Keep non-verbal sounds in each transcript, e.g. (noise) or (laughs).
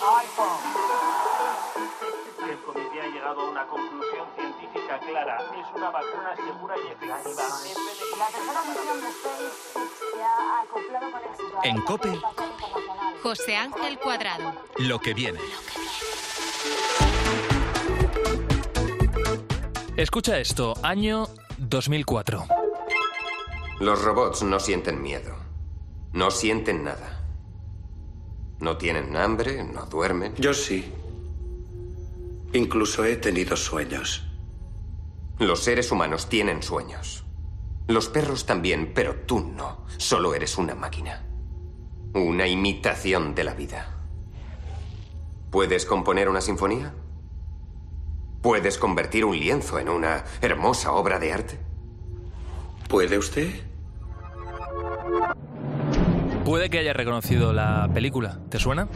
2050 El comité ha llegado a una conclusión científica clara. Es una vacuna segura y efectiva. La tercera misión de SpaceX se ha acoplado con éxito. En COPE. José Ángel Cuadrado. Lo que viene. Escucha esto, año 2004. Los robots no sienten miedo. No sienten nada. No tienen hambre, no duermen. Yo sí. Incluso he tenido sueños. Los seres humanos tienen sueños. Los perros también, pero tú no. Solo eres una máquina. Una imitación de la vida. ¿Puedes componer una sinfonía? ¿Puedes convertir un lienzo en una hermosa obra de arte? ¿Puede usted? Puede que hayas reconocido la película. ¿Te suena?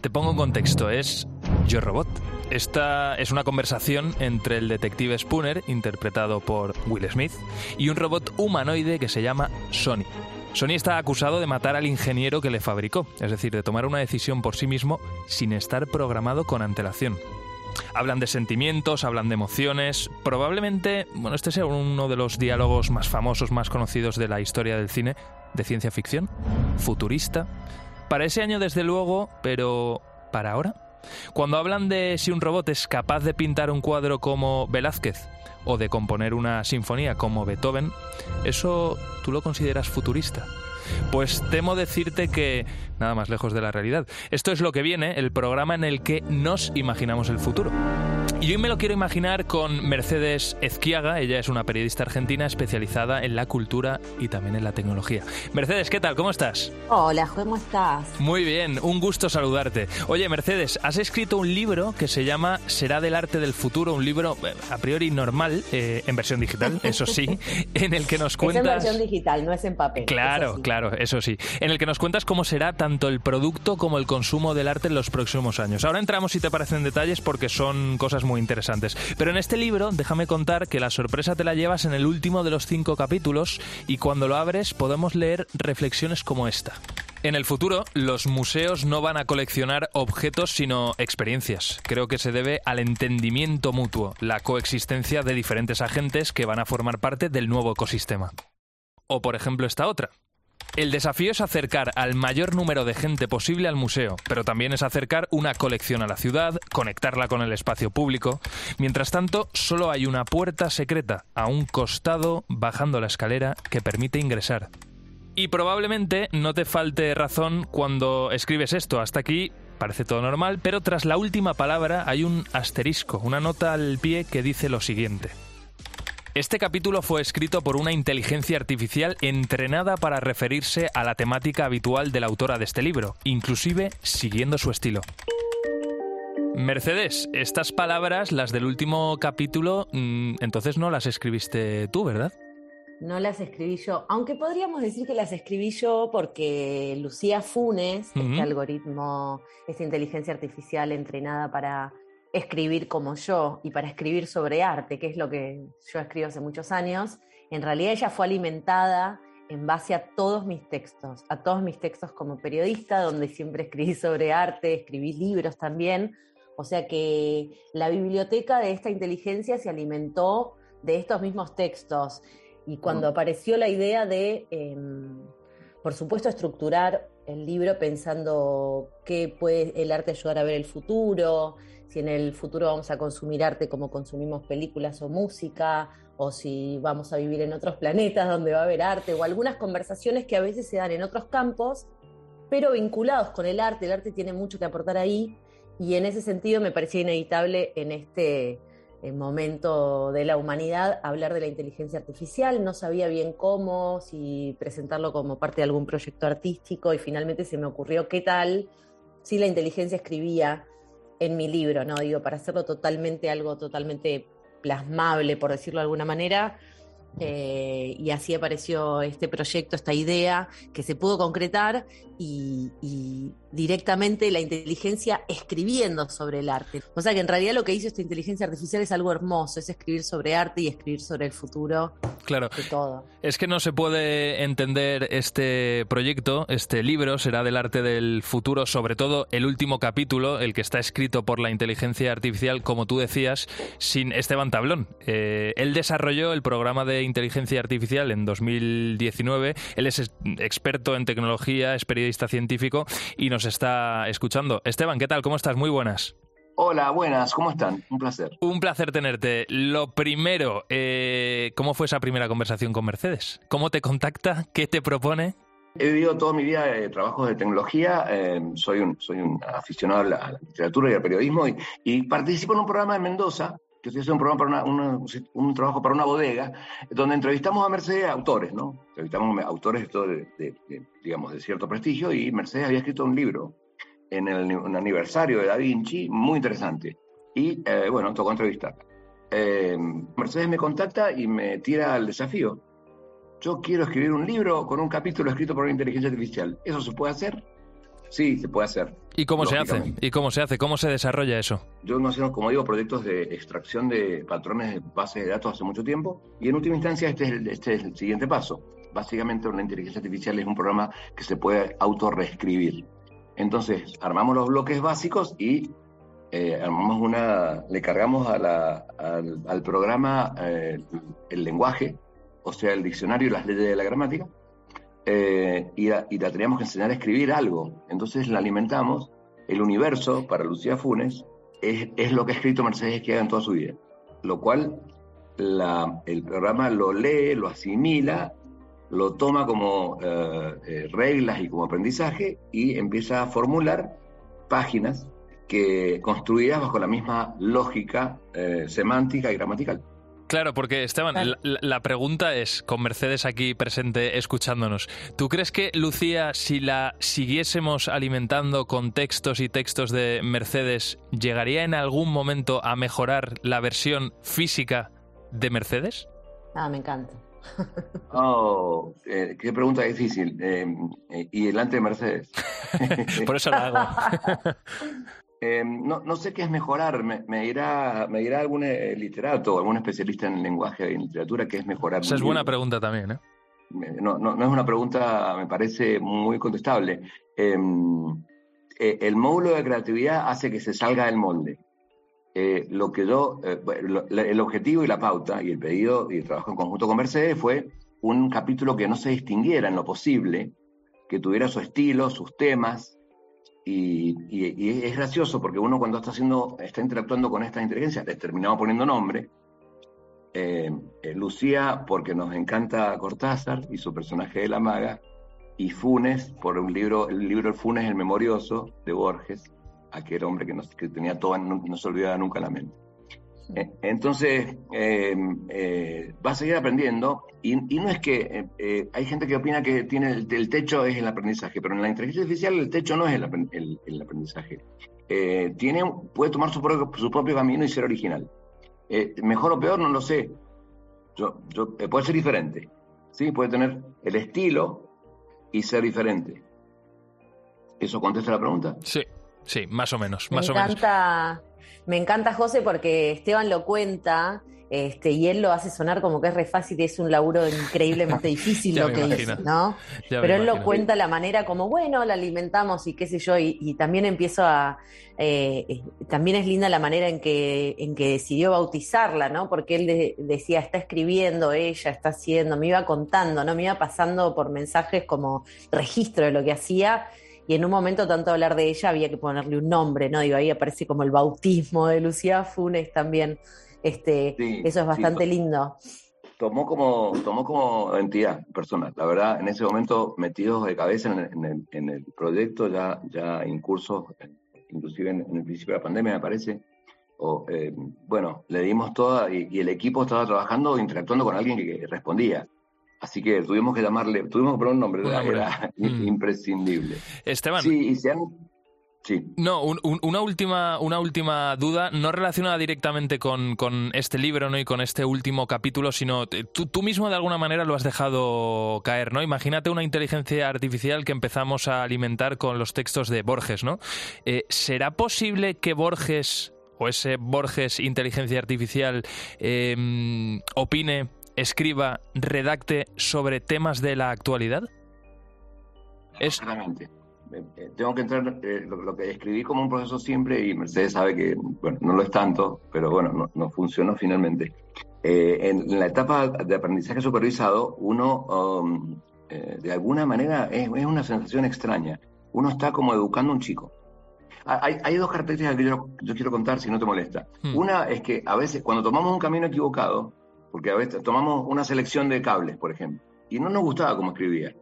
Te pongo en contexto. Es Yo Robot. Esta es una conversación entre el detective Spooner, interpretado por Will Smith, y un robot humanoide que se llama Sony. Sony está acusado de matar al ingeniero que le fabricó, es decir, de tomar una decisión por sí mismo sin estar programado con antelación. Hablan de sentimientos, hablan de emociones. Probablemente, bueno, este sea uno de los diálogos más famosos, más conocidos de la historia del cine de ciencia ficción, futurista. Para ese año, desde luego, pero ¿para ahora? Cuando hablan de si un robot es capaz de pintar un cuadro como Velázquez o de componer una sinfonía como Beethoven, ¿eso tú lo consideras futurista? Pues temo decirte que nada más lejos de la realidad. Esto es lo que viene, el programa en el que nos imaginamos el futuro. Y hoy me lo quiero imaginar con Mercedes Ezquiaga, ella es una periodista argentina especializada en la cultura y también en la tecnología. Mercedes, ¿qué tal? ¿Cómo estás? Hola, ¿cómo estás? Muy bien, un gusto saludarte. Oye, Mercedes, has escrito un libro que se llama Será del arte del futuro, un libro eh, a priori normal, eh, en versión digital, (laughs) eso sí, en el que nos Es en cuentas... versión digital, no es en papel. Claro, eso sí. claro, eso sí. En el que nos cuentas cómo será tanto el producto como el consumo del arte en los próximos años. Ahora entramos, si te parecen detalles, porque son cosas muy interesantes. Pero en este libro, déjame contar que la sorpresa te la llevas en el último de los cinco capítulos y cuando lo abres podemos leer reflexiones como esta. En el futuro, los museos no van a coleccionar objetos, sino experiencias. Creo que se debe al entendimiento mutuo, la coexistencia de diferentes agentes que van a formar parte del nuevo ecosistema. O por ejemplo esta otra. El desafío es acercar al mayor número de gente posible al museo, pero también es acercar una colección a la ciudad, conectarla con el espacio público. Mientras tanto, solo hay una puerta secreta a un costado bajando la escalera que permite ingresar. Y probablemente no te falte razón cuando escribes esto. Hasta aquí parece todo normal, pero tras la última palabra hay un asterisco, una nota al pie que dice lo siguiente. Este capítulo fue escrito por una inteligencia artificial entrenada para referirse a la temática habitual de la autora de este libro, inclusive siguiendo su estilo. Mercedes, estas palabras, las del último capítulo, mm, entonces no las escribiste tú, ¿verdad? No las escribí yo, aunque podríamos decir que las escribí yo porque Lucía Funes, este algoritmo, esta inteligencia artificial entrenada para escribir como yo y para escribir sobre arte, que es lo que yo escribo hace muchos años, en realidad ella fue alimentada en base a todos mis textos, a todos mis textos como periodista, donde siempre escribí sobre arte, escribí libros también, o sea que la biblioteca de esta inteligencia se alimentó de estos mismos textos. Y cuando apareció la idea de, em, por supuesto, estructurar el libro pensando qué puede el arte ayudar a ver el futuro, si en el futuro vamos a consumir arte como consumimos películas o música, o si vamos a vivir en otros planetas donde va a haber arte, o algunas conversaciones que a veces se dan en otros campos, pero vinculados con el arte. El arte tiene mucho que aportar ahí, y en ese sentido me parecía inevitable en este eh, momento de la humanidad hablar de la inteligencia artificial. No sabía bien cómo, si presentarlo como parte de algún proyecto artístico, y finalmente se me ocurrió qué tal si la inteligencia escribía en mi libro, ¿no? Digo, para hacerlo totalmente algo totalmente plasmable, por decirlo de alguna manera. Eh, y así apareció este proyecto, esta idea que se pudo concretar y, y, directamente la inteligencia escribiendo sobre el arte. O sea que en realidad lo que hizo esta inteligencia artificial es algo hermoso, es escribir sobre arte y escribir sobre el futuro claro. de todo. Es que no se puede entender este proyecto, este libro será del arte del futuro, sobre todo el último capítulo, el que está escrito por la inteligencia artificial, como tú decías, sin Esteban Tablón. Eh, él desarrolló el programa de inteligencia artificial en 2019, él es experto en tecnología, es periodista científico y nos está escuchando. Esteban, ¿qué tal? ¿Cómo estás? Muy buenas. Hola, buenas, ¿cómo están? Un placer. Un placer tenerte. Lo primero, eh, ¿cómo fue esa primera conversación con Mercedes? ¿Cómo te contacta? ¿Qué te propone? He vivido toda mi vida de trabajos de tecnología, eh, soy, un, soy un aficionado a la, a la, literatura y al periodismo y, y, participo en un programa de Mendoza, que estoy haciendo un programa para una, un trabajo para una bodega, donde entrevistamos a Mercedes autores, ¿no? Entrevistamos a autores de, de, de, digamos, de cierto prestigio y Mercedes había escrito un libro en el un aniversario de Da Vinci, muy interesante. Y eh, bueno, tocó entrevistar. Eh, Mercedes me contacta y me tira al desafío. Yo quiero escribir un libro con un capítulo escrito por una inteligencia artificial. ¿Eso se puede hacer? Sí, se puede hacer. ¿Y cómo se hace? ¿Y cómo se hace? ¿Cómo se desarrolla eso? Yo no sé, como digo, proyectos de extracción de patrones de bases de datos hace mucho tiempo y en última instancia este es el, este es el siguiente paso. Básicamente una inteligencia artificial es un programa que se puede autorreescribir. Entonces, armamos los bloques básicos y eh, armamos una, le cargamos a la, al, al, programa eh, el lenguaje, o sea, el diccionario y las leyes de la gramática, eh, y, la, teníamos que enseñar a escribir algo. Entonces la alimentamos. El universo, para Lucía Funes, es, lo que ha escrito Mercedes que haga en toda su vida. Lo cual el programa lo lee, lo asimila lo toma como eh, eh, reglas y como aprendizaje y empieza a formular páginas que construidas bajo la misma lógica semántica y gramatical. Claro, porque Esteban, la, la, pregunta es, con Mercedes aquí presente escuchándonos, ¿tú crees que Lucía, si la siguiésemos alimentando con textos y textos de Mercedes, llegaría en algún momento a mejorar la versión física de Mercedes? Ah, me encanta. (laughs) Oh, eh, qué pregunta difícil. Eh, eh, y delante de Mercedes. (laughs) Por eso la hago. (laughs) eh, no, no, sé qué es mejorar. Me, me, dirá, me dirá algún literato o algún especialista en lenguaje y en literatura qué es mejorar. Esa es buena pregunta también. ¿eh? No, no, no, es una pregunta, me parece muy contestable. Em, el módulo de creatividad hace que se salga del molde. Eh, lo que yo, eh, el objetivo y la pauta y el pedido y el trabajo en conjunto con Mercedes fue un capítulo que no se distinguiera en lo posible, que tuviera su estilo, sus temas, y, es gracioso porque uno cuando está haciendo, está interactuando con esta inteligencia, le terminamos poniendo nombre, eh, Lucía porque nos encanta Cortázar y su personaje de la maga, y Funes por un libro, el libro Funes el Memorioso de Borges, aquel hombre que, no, que tenía todo, no, no, se olvidaba nunca la mente. Entonces, eh, eh, va a seguir aprendiendo y, y no es que eh, hay gente que opina que tiene el, el, techo es el aprendizaje, pero en la inteligencia artificial el techo no es el, el, el aprendizaje. Eh, tiene, puede tomar su propio, su propio camino y ser original. Eh, mejor o peor, no lo sé. Yo, yo, puede ser diferente. ¿sí? Puede tener el estilo y ser diferente. ¿Eso contesta la pregunta? Sí. Sí, más o menos, me más encanta, o menos. Me encanta, José, porque Esteban lo cuenta Este, y él lo hace sonar como que es re fácil y es un laburo increíblemente (laughs) difícil lo que hizo, ¿no? Ya Pero él lo cuenta la manera como, bueno, la alimentamos y qué sé yo, y, y también empiezo a... eh, eh, también es linda la manera en que, en que decidió bautizarla, ¿no? Porque él de- decía, está escribiendo ella, está haciendo, me iba contando, ¿no? Me iba pasando por mensajes como registro de lo que hacía. Y en un momento, tanto hablar de ella, había que ponerle un nombre, ¿no? Digo, ahí aparece como el bautismo de Lucía Funes también. Este, Sí, eso es bastante lindo. tomó como, tomó como entidad personal. La verdad, en ese momento, metidos de cabeza en el, en el, en el proyecto, ya, ya incursos, inclusive en, en el principio de la pandemia, me parece. O, eh, bueno, le dimos toda, y, y el equipo estaba trabajando, interactuando con alguien que, que respondía. Así que tuvimos que llamarle, tuvimos que poner un nombre, Un era, Mm. (laughs) imprescindible. Esteban, Sí, y se han. Sí. No, un- un- una, última, una última duda, no relacionada directamente con, con este libro ¿no? y con este último capítulo, sino te- tú, tú mismo de alguna manera lo has dejado caer, ¿no? Imagínate una inteligencia artificial que empezamos a alimentar con los textos de Borges, ¿no? Eh, ¿Será posible que Borges, o ese Borges inteligencia artificial, eh, opine, escriba, redacte sobre temas de la actualidad? Exactamente. Eh, eh, Tengo que entrar, eh, lo, lo que escribí como un proceso siempre, y Mercedes sabe que, bueno, no lo es tanto, pero bueno, no, no funcionó finalmente. Eh, en, la etapa de aprendizaje supervisado, uno, um, eh, de alguna manera, es, es una sensación extraña. Uno está como educando a un chico. Ha- Hay, hay dos características que yo, yo quiero contar, si no te molesta. Hmm. Una es que a veces, cuando tomamos un camino equivocado, porque a veces tomamos una selección de cables, por ejemplo, y no nos gustaba cómo escribía.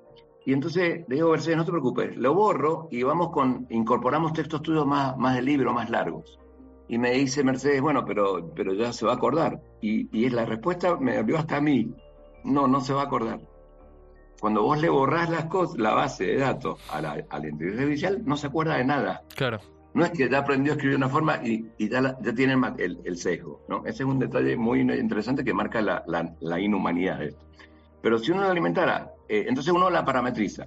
Y entonces le digo, Mercedes, no te preocupes, lo borro y vamos con, incorporamos textos tuyos más, más de libro, más largos. Y me dice Mercedes, bueno, pero, pero ya se va a acordar. Y, y la respuesta me dolió hasta a mí. No, no se va a acordar. Cuando vos le borrás las cosas, la base de datos a la, a la inteligencia no se acuerda de nada. claro. No es que ya aprendió a escribir de una forma y, y ya, la- ya tiene el, el sesgo, ¿no? Ese es un detalle muy interesante que marca la, la- la inhumanidad de esto. Pero si uno lo alimentara, eh, entonces uno la parametriza.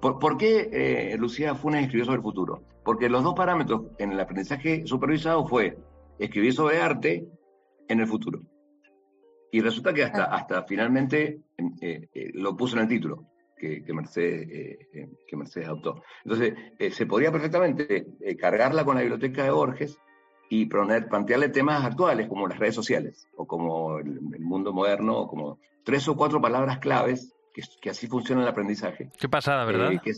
¿Por, por qué eh, Lucía Funes escribió sobre el futuro? Porque los dos parámetros en el aprendizaje supervisado fue escribir sobre arte en el futuro. Y resulta que hasta, hasta finalmente eh, eh, lo puso en el título que, que Mercedes, eh, eh, que Mercedes adoptó. Entonces, eh, se podría perfectamente eh, cargarla con la biblioteca de Borges y poner, plantearle temas actuales como las redes sociales o como el, el mundo moderno, o como tres o cuatro palabras claves que, que así funciona el aprendizaje. Qué pasada, ¿verdad? Que,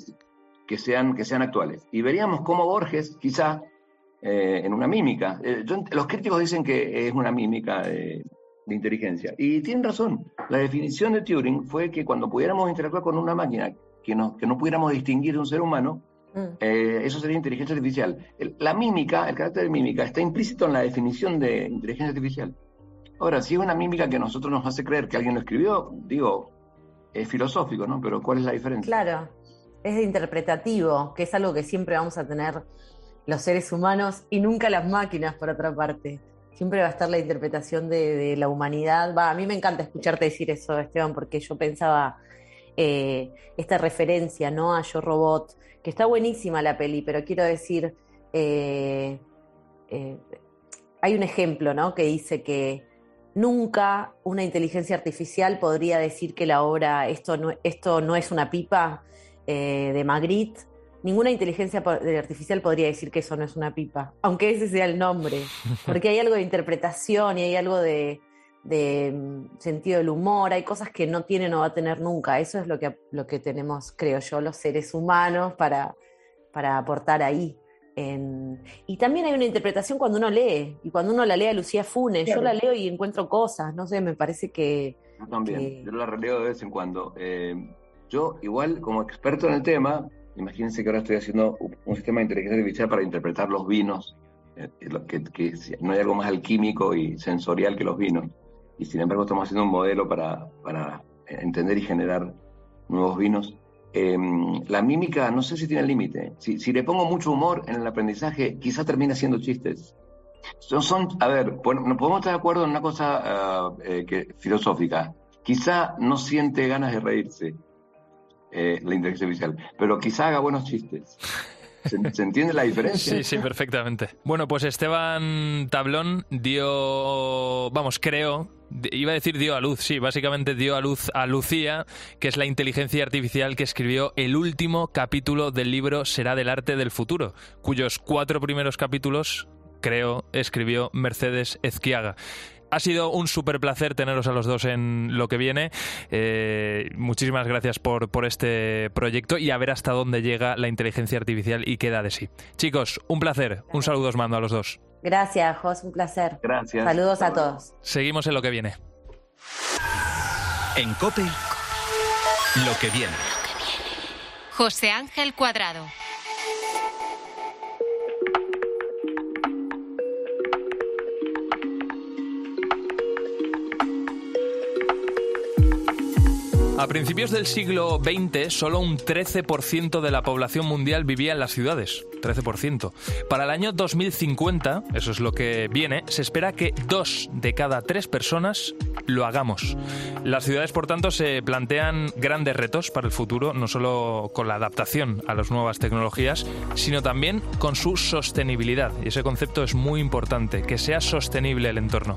que sean, que sean actuales. Y veríamos cómo Borges, quizá, en una mímica, yo los críticos dicen que es una mímica de, inteligencia. Y tienen razón. La definición de Turing fue que cuando pudiéramos interactuar con una máquina que no, que no pudiéramos distinguir de un ser humano, Mm. eh, eso sería inteligencia artificial. El- la mímica, el carácter de mímica, está implícito en la definición de inteligencia artificial. Ahora, si es una mímica que a nosotros nos hace creer que alguien lo escribió, digo, es filosófico, ¿no? Pero ¿cuál es la diferencia? Claro, es interpretativo, que es algo que siempre vamos a tener los seres humanos y nunca las máquinas, por otra parte. Siempre va a estar la interpretación de, la humanidad. Va, a mí me encanta escucharte decir eso, Esteban, porque yo pensaba eh, esta referencia, ¿no? A Yo Robot, que está buenísima la peli, pero quiero decir, eh, eh, hay un ejemplo, ¿no? Que dice que nunca una inteligencia artificial podría decir que la obra esto no, esto no es una pipa de Magritte. Ninguna inteligencia artificial podría decir que eso no es una pipa, aunque ese sea el nombre, (laughs) porque hay algo de interpretación y hay algo de, de, mm, sentido del humor, hay cosas que no tienen o va a tener nunca. Eso es lo que, lo que tenemos, creo yo, los seres humanos para, para aportar ahí. En- Y también hay una interpretación cuando uno lee, y cuando uno la lee a Lucía Funes, yo la leo y encuentro cosas, no sé, me parece que... Yo también, que- yo la releo de vez en cuando. Eh, yo, igual, como experto en el tema, imagínense que ahora estoy haciendo un sistema de inteligencia artificial para interpretar los vinos, eh, que, que no hay algo más alquímico y sensorial que los vinos. Y sin embargo, estamos haciendo un modelo para, para entender y generar nuevos vinos. Eh, la mímica, no sé si tiene límite. Si, si le pongo mucho humor en el aprendizaje, quizá termine haciendo chistes. Son, son, a ver, pon- no podemos estar de acuerdo en una cosa ah, eh, que, filosófica. Quizá no siente ganas de reírse eh, la inteligencia artificial, pero quizá haga buenos chistes. ¿Se, entiende la diferencia? Sí, sí, perfectamente. Bueno, pues Esteban Tablón dio, vamos, creo, iba a decir dio a luz, sí, básicamente dio a luz a Lucía, que es la inteligencia artificial que escribió el último capítulo del libro Será del arte del futuro, cuyos cuatro primeros capítulos creo, escribió Mercedes Ezquiaga. Ha sido un súper placer teneros a los dos en lo que viene. Eh, muchísimas gracias por, por este proyecto y a ver hasta dónde llega la inteligencia artificial y qué da de sí. Chicos, un placer. Un saludo os mando a los dos. Gracias, Jos, un placer. Gracias. Saludos a todos. Seguimos en lo que viene. En Cope, lo que viene. José Ángel Cuadrado. A principios del siglo XX, solo un 13% de la población mundial vivía en las ciudades. 13%. Para el año 2050, eso es lo que viene, se espera que dos de cada tres personas lo hagamos. Las ciudades, por tanto, se plantean grandes retos para el futuro, no solo con la adaptación a las nuevas tecnologías, sino también con su sostenibilidad. Y ese concepto es muy importante, que sea sostenible el entorno.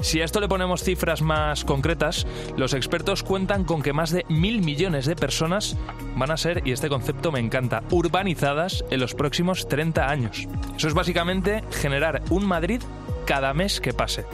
Si a esto le ponemos cifras más concretas, los expertos cuentan con que más de mil millones de personas van a ser, y este concepto me encanta, urbanizadas en los próximos 30 años. Eso es básicamente generar un Madrid cada mes que pase.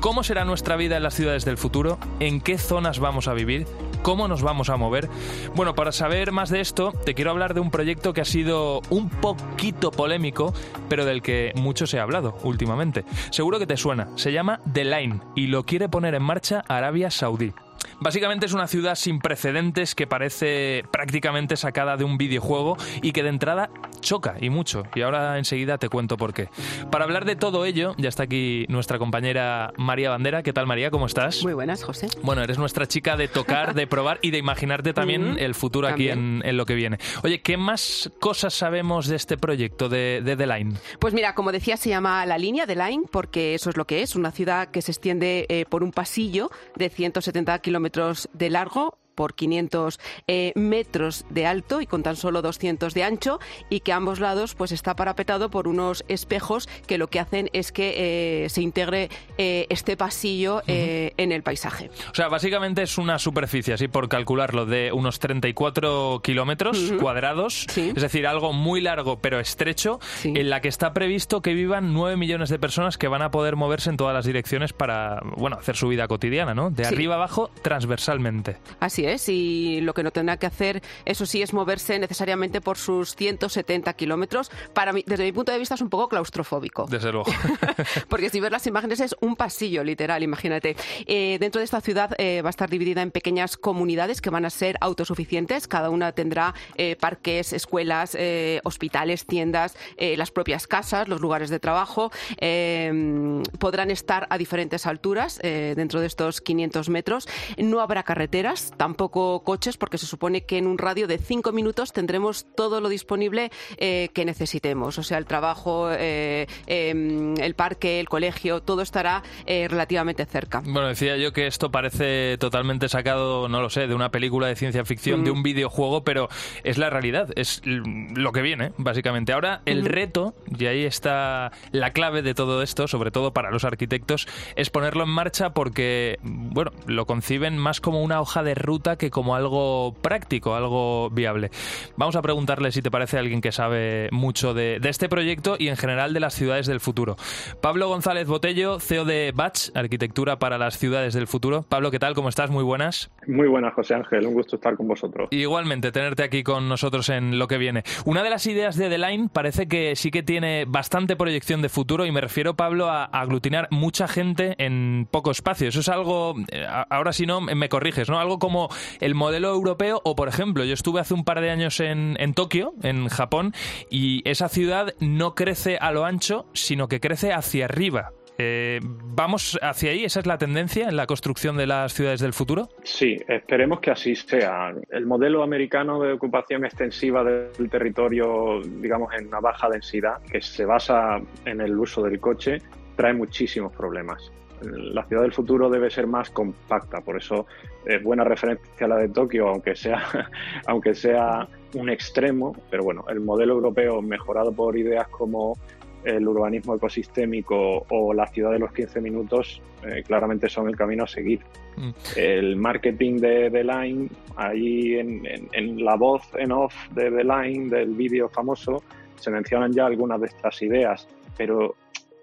¿Cómo será nuestra vida en las ciudades del futuro? ¿En qué zonas vamos a vivir? ¿Cómo nos vamos a mover? Bueno, para saber más de esto, te quiero hablar de un proyecto que ha sido un poquito polémico, pero del que mucho se ha hablado últimamente. Seguro que te suena. Se llama The Line y lo quiere poner en marcha Arabia Saudí. Básicamente es una ciudad sin precedentes que parece prácticamente sacada de un videojuego y que de entrada choca y mucho. Y ahora enseguida te cuento por qué. Para hablar de todo ello, ya está aquí nuestra compañera María Bandera. ¿Qué tal María? ¿Cómo estás? Muy buenas, José. Bueno, eres nuestra chica de tocar, de probar y de imaginarte (laughs) también Mm, el futuro aquí en, en lo que viene. Oye, ¿qué más cosas sabemos de este proyecto de, de The Line? Pues mira, como decía, se llama La Línea de Line porque eso es lo que es, una ciudad que se extiende eh, por un pasillo de 170 kilómetros de largo por 500 eh, metros de alto y con tan solo 200 de ancho y que a ambos lados pues está parapetado por unos espejos que lo que hacen es que eh, se integre eh, este pasillo en el paisaje. O sea, básicamente es una superficie, así por calcularlo, de unos 34 kilómetros Ujú. cuadrados, Sí. es decir, algo muy largo pero estrecho, Sí. en la que está previsto que vivan 9 millones de personas que van a poder moverse en todas las direcciones para, bueno, hacer su vida cotidiana, ¿no? De Sí. arriba abajo, transversalmente. Así es, y lo que no tendrá que hacer, eso sí, es moverse necesariamente por sus 170 kilómetros. Para mí, desde mi punto de vista, es un poco claustrofóbico. Desde luego. (laughs) Porque si ves las imágenes es un pasillo, literal, imagínate. Eh, dentro de esta ciudad eh, va a estar dividida en pequeñas comunidades que van a ser autosuficientes. Cada una tendrá eh, parques, escuelas, eh, hospitales, tiendas, eh, las propias casas, los lugares de trabajo. Eh, podrán estar a diferentes alturas eh, dentro de estos 500 metros. No habrá carreteras, tampoco coches, porque se supone que en un radio de 5 minutos tendremos todo lo disponible eh, que necesitemos. O sea, el trabajo, eh, eh, el parque, el colegio, todo estará eh, relativamente cerca. Bueno, decía yo que esto parece totalmente sacado, no lo sé, de una película de ciencia ficción, Mm. de un videojuego, pero es la realidad, es lo que viene, básicamente. Ahora, el Ujú. reto, y ahí está la clave de todo esto, sobre todo para los arquitectos, es ponerlo en marcha porque, bueno, lo conciben más como una hoja de ruta que como algo práctico, algo viable. Vamos a preguntarle si te parece alguien que sabe mucho de, de este proyecto y en general de las ciudades del futuro. Pablo González Botello, CEO de Batch, Arquitectura para las Ciudades del Futuro. Pablo, ¿qué tal? ¿Cómo estás? Muy buenas. Muy buenas, José Ángel. Un gusto estar con vosotros. Igualmente, tenerte aquí con nosotros en lo que viene. Una de las ideas de The Line parece que sí que tiene bastante proyección de futuro y me refiero, Pablo, a aglutinar mucha gente en poco espacio. Eso es algo, eh, ahora si no, me corriges, ¿no? Algo como el modelo europeo o, por ejemplo, yo estuve hace un par de años en, Tokio, en Japón, y esa ciudad no crece a lo ancho, sino que crece hacia arriba. Eh, ¿Vamos hacia ahí? ¿Esa es la tendencia en la construcción de las ciudades del futuro? Sí, esperemos que así sea. El modelo americano de ocupación extensiva del territorio, digamos, en una baja densidad, que se basa en el uso del coche, trae muchísimos problemas. la ciudad del futuro debe ser más compacta, por eso es buena referencia a la de Tokio, aunque sea, (laughs) aunque sea un extremo, pero bueno, el modelo europeo mejorado por ideas como el urbanismo ecosistémico o la ciudad de los 15 minutos eh, claramente son el camino a seguir. Mm. El marketing de The Line, ahí en, la voz en off de The Line, del vídeo famoso, se mencionan ya algunas de estas ideas, pero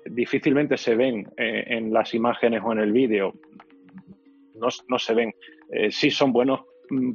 difícilmente se ven eh, en las imágenes o en el vídeo. No, no se ven. Eh, sí son buenos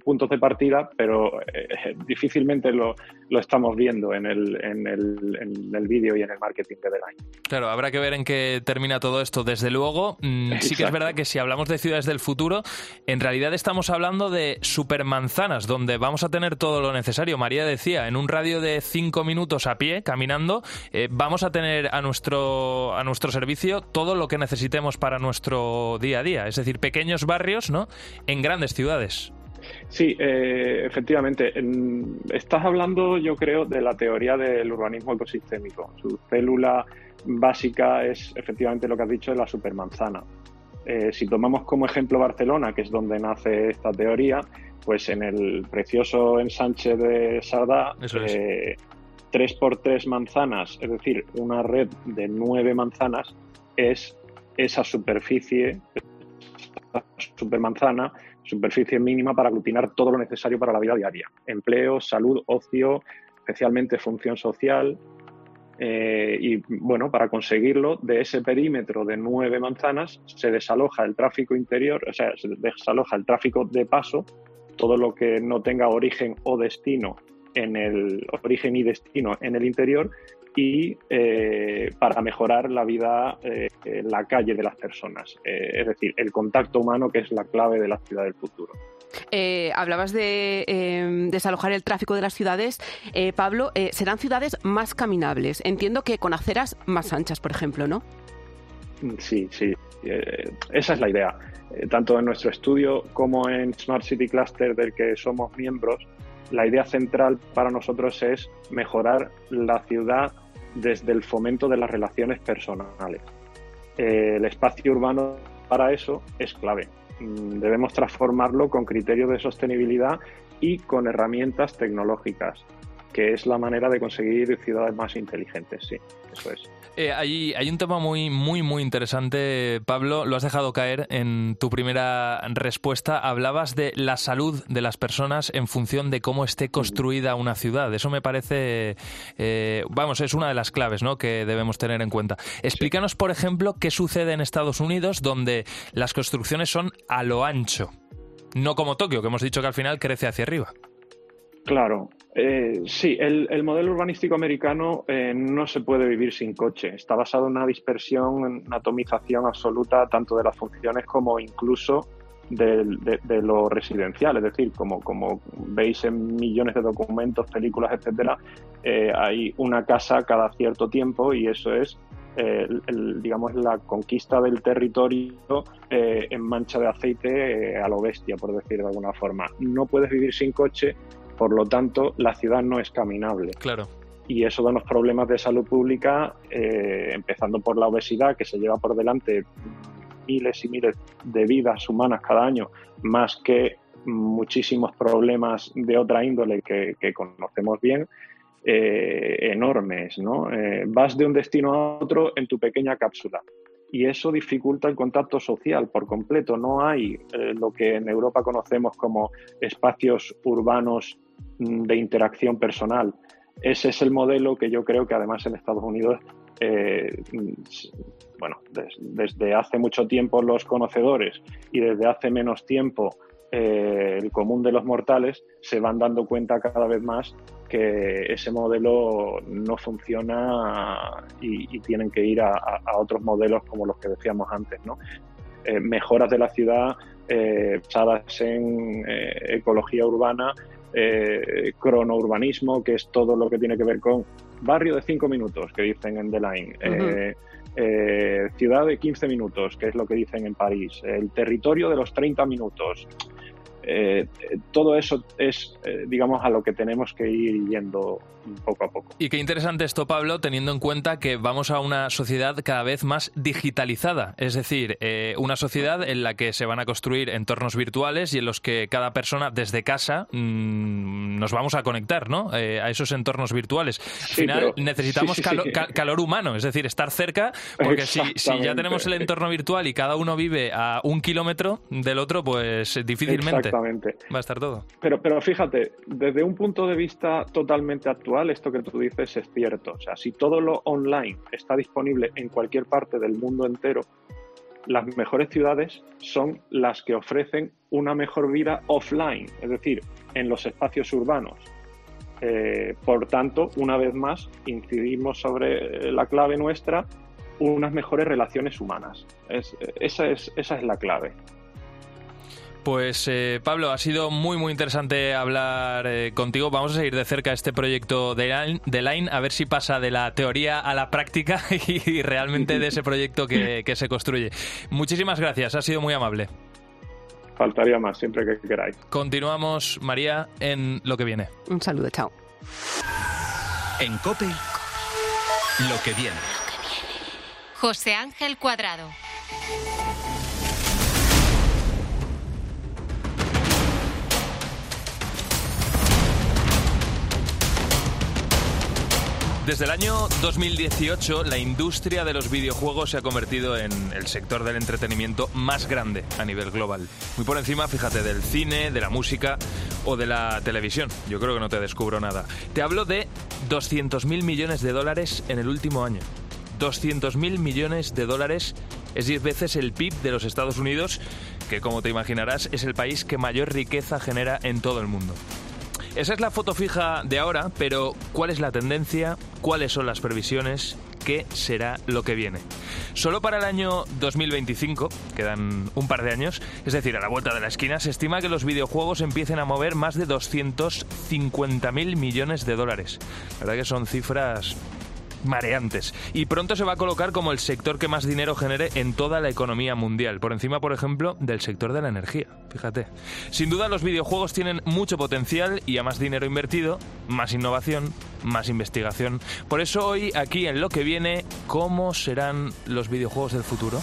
puntos de partida, pero eh, (laughs) difícilmente lo, lo, estamos viendo en el, en el, en el vídeo y en el marketing de año. Claro, habrá que ver en qué termina todo esto. Desde luego, mm, sí que es verdad que si hablamos de ciudades del futuro, en realidad estamos hablando de supermanzanas, donde vamos a tener todo lo necesario. María decía, en un radio de cinco minutos a pie, caminando, eh, vamos a tener a nuestro, a nuestro servicio todo lo que necesitemos para nuestro día a día. Es decir, pequeños barrios ¿no? en grandes ciudades. Sí, eh, efectivamente. Estás hablando, yo creo, de la teoría del urbanismo ecosistémico. Su célula básica es efectivamente lo que has dicho de la supermanzana. Eh, si tomamos como ejemplo Barcelona, que es donde nace esta teoría, pues en el precioso ensanche de Sardá, eh, tres por tres manzanas, es decir, una red de nueve manzanas, es esa superficie, supermanzana, superficie mínima para aglutinar todo lo necesario para la vida diaria. Empleo, salud, ocio, especialmente función social. Eh, y bueno, para conseguirlo, de ese perímetro de nueve manzanas se desaloja el tráfico interior, o sea, se desaloja el tráfico de paso, todo lo que no tenga origen o destino en el origen y destino en el interior y eh, para mejorar la vida eh, en la calle de las personas. Eh, es decir, el contacto humano que es la clave de la ciudad del futuro. hablabas de em, desalojar el tráfico de las ciudades. Pablo, serán ciudades más caminables. Entiendo que con aceras más anchas, por ejemplo, ¿no? Sí, sí. esa es la idea. tanto en nuestro estudio como en Smart City Cluster del que somos miembros, la idea central para nosotros es mejorar la ciudad desde el fomento de las relaciones personales. Eh, el espacio urbano para eso es clave. Mm, debemos transformarlo con criterios de sostenibilidad y con herramientas tecnológicas, que es la manera de conseguir ciudades más inteligentes, sí, eso es. Eh, hay, un tema muy, muy, muy interesante, Pablo. Lo has dejado caer en tu primera respuesta. Hablabas de la salud de las personas en función de cómo esté construida una ciudad. Eso me parece, eh, vamos, es una de las claves ¿no? que debemos tener en cuenta. Explícanos, por ejemplo, qué sucede en Estados Unidos, donde las construcciones son a lo ancho. No como Tokio, que hemos dicho que al final crece hacia arriba. Claro, eh, sí, el, modelo urbanístico americano eh, no se puede vivir sin coche. Está basado en una dispersión, en una atomización absoluta tanto de las funciones como incluso de, lo residencial. Es decir, como, veis en millones de documentos, películas, etcétera, eh, hay una casa cada cierto tiempo y eso es digamos, la conquista del territorio en mancha de aceite a lo bestia, por decir de alguna forma. No puedes vivir sin coche por lo tanto, la ciudad no es caminable. Claro. Y eso da unos problemas de salud pública, eh, empezando por la obesidad, que se lleva por delante miles y miles de vidas humanas cada año, más que muchísimos problemas de otra índole que, conocemos bien, eh, enormes. ¿no? Eh, vas de un destino a otro en tu pequeña cápsula y eso dificulta el contacto social por completo. No hay lo que en Europa conocemos como espacios urbanos Mm, de interacción personal. Ese es el modelo que yo creo que además en Estados Unidos, eh, mm, bueno, desde hace mucho tiempo los conocedores y desde hace menos tiempo eh, el común de los mortales se van dando cuenta cada vez más que ese modelo no funciona y, tienen que ir a, otros modelos como los que decíamos antes, ¿no? Eh, mejoras de la ciudad basadas en ecología urbana eh, cronourbanismo, que es todo lo que tiene que ver con barrio de 5 minutos, que dicen en The Line, eh, eh, ciudad de 15 minutos, que es lo que dicen en París, el territorio de los 30 minutos. Eh, todo eso es, eh, digamos, a lo que tenemos que ir yendo poco a poco. Y qué interesante esto, Pablo, teniendo en cuenta que vamos a una sociedad cada vez más digitalizada, es decir, eh, una sociedad en la que se van a construir entornos virtuales y en los que cada persona desde casa mm, nos vamos a conectar, ¿no? a esos entornos virtuales. Al final necesitamos calor humano, es decir, estar cerca, porque si, si, ya tenemos el entorno virtual y cada uno vive a un kilómetro del otro, pues difícilmente va a estar todo. Pero, pero fíjate, desde un punto de vista totalmente actual, esto que tú dices es cierto. O sea, si todo lo online está disponible en cualquier parte del mundo entero, las mejores ciudades son las que ofrecen una mejor vida offline, es decir, en los espacios urbanos. Eh, por tanto, una vez más, incidimos sobre la clave nuestra, unas mejores relaciones humanas. esa, es, esa es la clave. Pues eh, Pablo, ha sido muy muy interesante hablar eh, contigo. Vamos a seguir de cerca este proyecto de Line, a ver si pasa de la teoría a la práctica (laughs) y realmente de ese proyecto que, que se construye. Muchísimas gracias, ha sido muy amable. Faltaría más, siempre que queráis. Continuamos, María, en lo que viene. Un saludo, chao. En COPE, lo que viene. José Ángel Cuadrado. Desde el año 2018, la industria de los videojuegos se ha convertido en el sector del entretenimiento más grande a nivel global. Muy por encima, fíjate, del cine, de la música o de la televisión. Yo creo que no te descubro nada. Te hablo de 200.000 millones de dólares en el último año. 200.000 millones de dólares es 10 veces el PIB de los Estados Unidos, que como te imaginarás es el país que mayor riqueza genera en todo el mundo. Esa es la foto fija de ahora, pero ¿cuál es la tendencia? ¿Cuáles son las previsiones? ¿Qué será lo que viene? Solo para el año 2025, quedan un par de años, es decir, a la vuelta de la esquina, se estima que los videojuegos empiecen a mover más de 250.000 millones de dólares. La verdad que son cifras mareantes. Y pronto se va a colocar como el sector que más dinero genere en toda la economía mundial, por encima, por ejemplo, del sector de la energía. Fíjate. Sin duda los videojuegos tienen mucho potencial y a más dinero invertido, más innovación, más investigación. Por eso hoy, aquí en lo que viene, ¿cómo serán los videojuegos del futuro?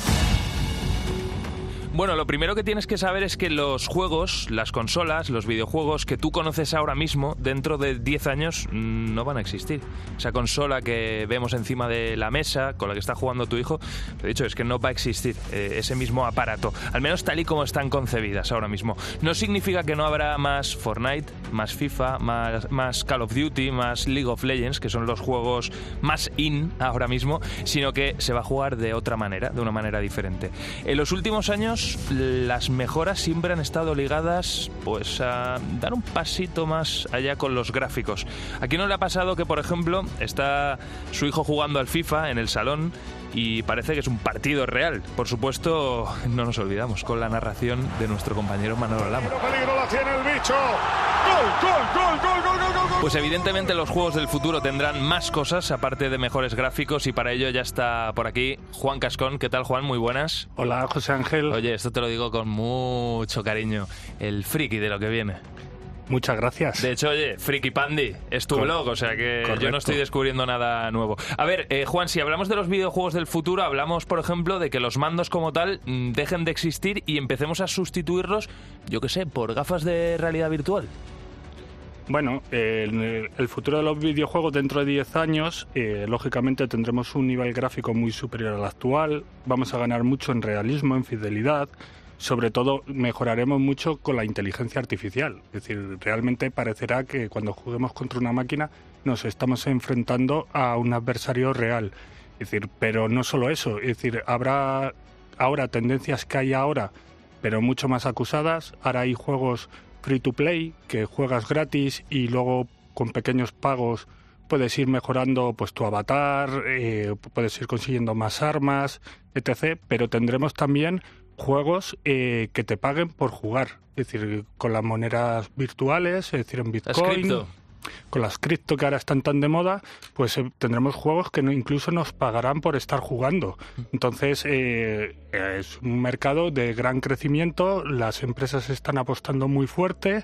Bueno, lo primero que tienes que saber es que los juegos, las consolas, los videojuegos que tú conoces ahora mismo, dentro de 10 años, mm, no van a existir. Esa consola que vemos encima de la mesa, con la que está jugando tu hijo, he dicho, es que no va a existir eh, ese mismo aparato, al menos tal y como están concebidas ahora mismo. No significa que no habrá más Fortnite, más FIFA, más, más Call of Duty, más League of Legends, que son los juegos más in ahora mismo, sino que se va a jugar de otra manera, de una manera diferente. En los últimos años, las mejoras siempre han estado ligadas pues a dar un pasito más allá con los gráficos. Aquí no le ha pasado que, por ejemplo, está su hijo jugando al FIFA en el salón y parece que es un partido real. Por supuesto, no nos olvidamos con la narración de nuestro compañero Manolo Lama. Pues evidentemente los juegos del futuro tendrán más cosas aparte de mejores gráficos y para ello ya está por aquí Juan Cascón. ¿Qué tal Juan? Muy buenas. Hola José Ángel. Oye, esto te lo digo con mucho cariño. El friki de lo que viene. Muchas gracias. De hecho, oye, Friki Pandi es tu blog, o sea que yo no estoy descubriendo nada nuevo. A ver, eh, Juan, si hablamos de los videojuegos del futuro, hablamos, por ejemplo, de que los mandos como tal mm, dejen de existir y empecemos a sustituirlos, yo qué sé, por gafas de realidad virtual. Bueno, el, futuro de los videojuegos dentro de 10 años, eh, lógicamente tendremos un nivel gráfico muy superior al actual, vamos a ganar mucho en realismo, en fidelidad, sobre todo mejoraremos mucho con la inteligencia artificial. Es decir, realmente parecerá que cuando juguemos contra una máquina nos estamos enfrentando a un adversario real. Es decir, pero no solo eso, es decir, habrá ahora tendencias que hay ahora, pero mucho más acusadas. Ahora hay juegos free to play que juegas gratis y luego con pequeños pagos puedes ir mejorando pues tu avatar, eh, puedes ir consiguiendo más armas, etc. Pero tendremos también juegos eh, que te paguen por jugar, es decir, con las monedas virtuales, es decir, en Bitcoin. con las cripto que ahora están tan de moda, pues eh, tendremos juegos que no, incluso nos pagarán por estar jugando. Entonces, eh, es un mercado de gran crecimiento, las empresas están apostando muy fuerte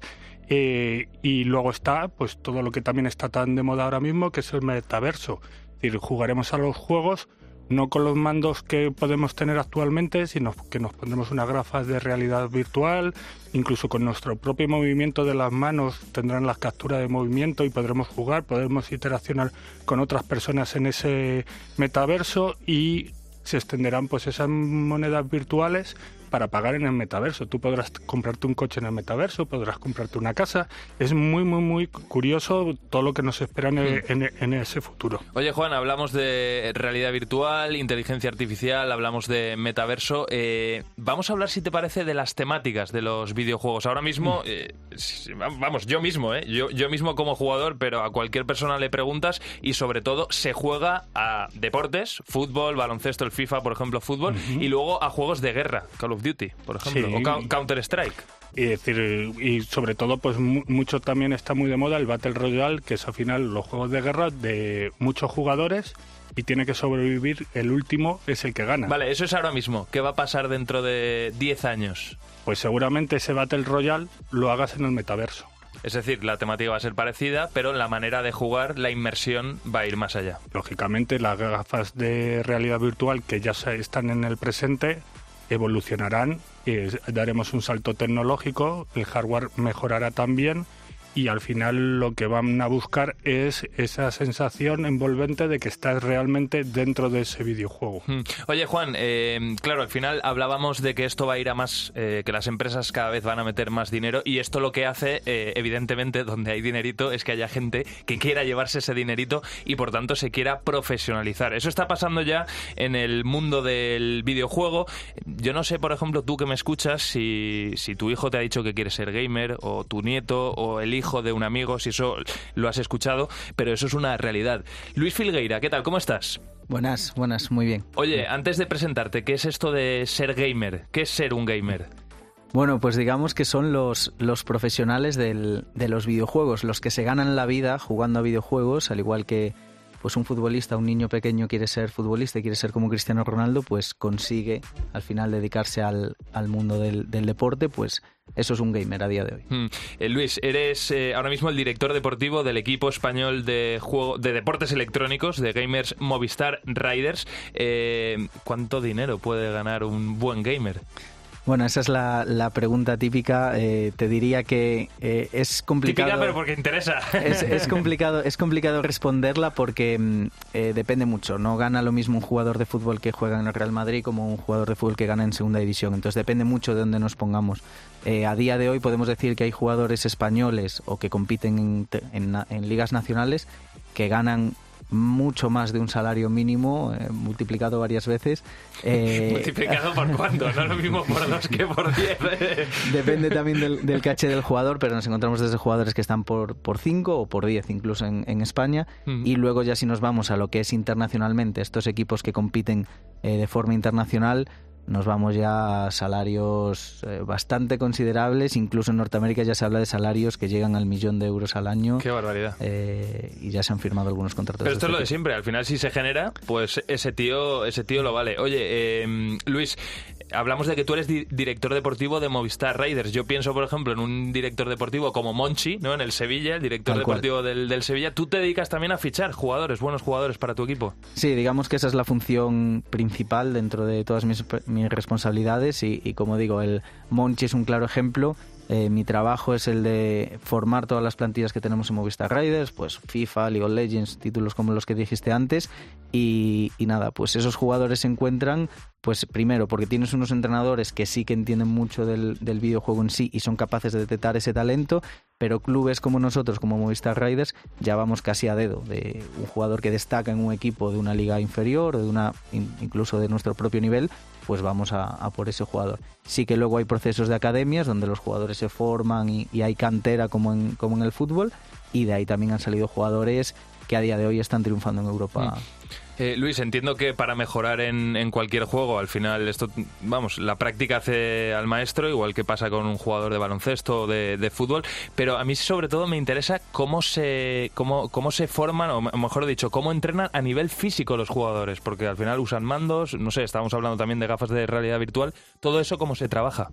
eh, y luego está pues todo lo que también está tan de moda ahora mismo, que es el metaverso. Es decir, jugaremos a los juegos no con los mandos que podemos tener actualmente, sino que nos pondremos unas gafas de realidad virtual, incluso con nuestro propio movimiento de las manos tendrán las capturas de movimiento y podremos jugar, podremos interaccionar con otras personas en ese metaverso y se extenderán pues esas monedas virtuales para pagar en el metaverso. Tú podrás comprarte un coche en el metaverso, podrás comprarte una casa. Es muy, muy, muy curioso todo lo que nos espera en, en- en ese futuro. Oye, Juan, hablamos de realidad virtual, inteligencia artificial, hablamos de metaverso. Eh, vamos a hablar, si te parece, de las temáticas de los videojuegos. Ahora mismo, eh, s- vamos, yo mismo, ¿eh? Yo, yo mismo como jugador, pero a cualquier persona le preguntas y sobre todo se juega a deportes, fútbol, baloncesto, el FIFA, por ejemplo, fútbol, y luego a juegos de guerra, Call of Duty, por ejemplo, Sí. o Cou- Counter-Strike. Y decir, y sobre todo, pues mu- mucho también está muy de moda el Battle Royale, que es al final los juegos de guerra de muchos jugadores y tiene que sobrevivir el último, es el que gana. Vale, eso es ahora mismo. ¿Qué va a pasar dentro de 10 años? Pues seguramente ese Battle Royale lo hagas en el metaverso. Es decir, la temática va a ser parecida, pero la manera de jugar, la inmersión va a ir más allá. Lógicamente, las gafas de realidad virtual que ya están en el presente evolucionarán, y daremos un salto tecnológico, el hardware mejorará también y al final lo que van a buscar es esa sensación envolvente de que estás realmente dentro de ese videojuego. Mm. Oye, Juan, eh, claro, al final hablábamos de que esto va a ir a más, eh, que las empresas cada vez van a meter más dinero y esto lo que hace, eh, evidentemente, donde hay dinerito, es que haya gente que quiera llevarse ese dinerito y por tanto se quiera profesionalizar. Eso está pasando ya en el mundo del videojuego. Yo no sé, por ejemplo, tú que me escuchas, si, si tu hijo te ha dicho que quiere ser gamer o tu nieto o el hijo de un amigo, si eso lo has escuchado, pero eso es una realidad. Luis Filgueira, ¿qué tal? ¿Cómo estás? Buenas, buenas, muy bien. Oye, antes de presentarte, ¿qué es esto de ser gamer? ¿Qué es ser un gamer? Bueno, pues digamos que son los, los profesionales del- de los videojuegos, los que se ganan la vida jugando a videojuegos, al igual que pues un futbolista, un niño pequeño quiere ser futbolista y quiere ser como Cristiano Ronaldo, pues consigue al final dedicarse al, al mundo del, del deporte, pues eso es un gamer a día de hoy. Hmm. Eh, Luis, eres eh, ahora mismo el director deportivo del equipo español de juego de deportes electrónicos de gamers Movistar Riders. Eh, ¿Cuánto dinero puede ganar un buen gamer? Bueno, esa es la, la pregunta típica. Eh, te diría que eh, es complicado. Típica, pero porque interesa. (laughs) Es, es complicado, es complicado responderla porque mm, eh, depende mucho. No gana lo mismo un jugador de fútbol que juega en el Real Madrid como un jugador de fútbol que gana en segunda división. Entonces depende mucho de dónde nos pongamos. Eh, a día de hoy podemos decir que hay jugadores españoles o que compiten en, en ligas nacionales que ganan mucho más de un salario mínimo eh, multiplicado varias veces. Eh, (laughs) Multiplicado por cuánto, no lo mismo por dos que por diez. (laughs) Depende también del, del caché del jugador, pero nos encontramos desde jugadores que están por, por 5 o por 10 incluso en, en España. Ujú. Y luego ya si nos vamos a lo que es internacionalmente, estos equipos que compiten eh, de forma internacional, nos vamos ya a salarios eh, bastante considerables. Incluso en Norteamérica ya se habla de salarios que llegan al millón de euros al año. Qué barbaridad. eh, y ya se han firmado algunos contratos. Pero esto es este lo de siempre. Al final, si se genera, pues ese tío, ese tío lo vale. Oye, eh, Luis, hablamos de que tú eres di- director deportivo de Movistar Riders. Yo pienso, por ejemplo, en un director deportivo como Monchi, ¿no? En el Sevilla, el director Tal deportivo del, del Sevilla. Tú te dedicas también a fichar jugadores, buenos jugadores para tu equipo. Sí, digamos que esa es la función principal dentro de todas mis, mis responsabilidades y, y como digo, el Monchi es un claro ejemplo. Eh, mi trabajo es el de formar todas las plantillas que tenemos en Movistar Riders, pues FIFA, League of Legends, títulos como los que dijiste antes. Y, y nada, pues esos jugadores se encuentran pues primero porque tienes unos entrenadores que sí que entienden mucho del, del videojuego en sí y son capaces de detectar ese talento, pero clubes como nosotros, como Movistar Riders, ya vamos casi a dedo de un jugador que destaca en un equipo de una liga inferior o de una in- incluso de nuestro propio nivel, pues vamos a, por ese jugador. Sí que luego hay procesos de academias donde los jugadores se forman y, y hay cantera como en, como en el fútbol y de ahí también han salido jugadores que a día de hoy están triunfando en Europa. Eh, Luis, entiendo que para mejorar en, en, cualquier juego, al final, esto, vamos, la práctica hace al maestro, igual que pasa con un jugador de baloncesto o de, de fútbol, pero a mí sobre todo me interesa cómo se, cómo, cómo se forman, o mejor dicho, cómo entrenan a nivel físico los jugadores, porque al final usan mandos, no sé, estamos hablando también de gafas de realidad virtual, todo eso cómo se trabaja.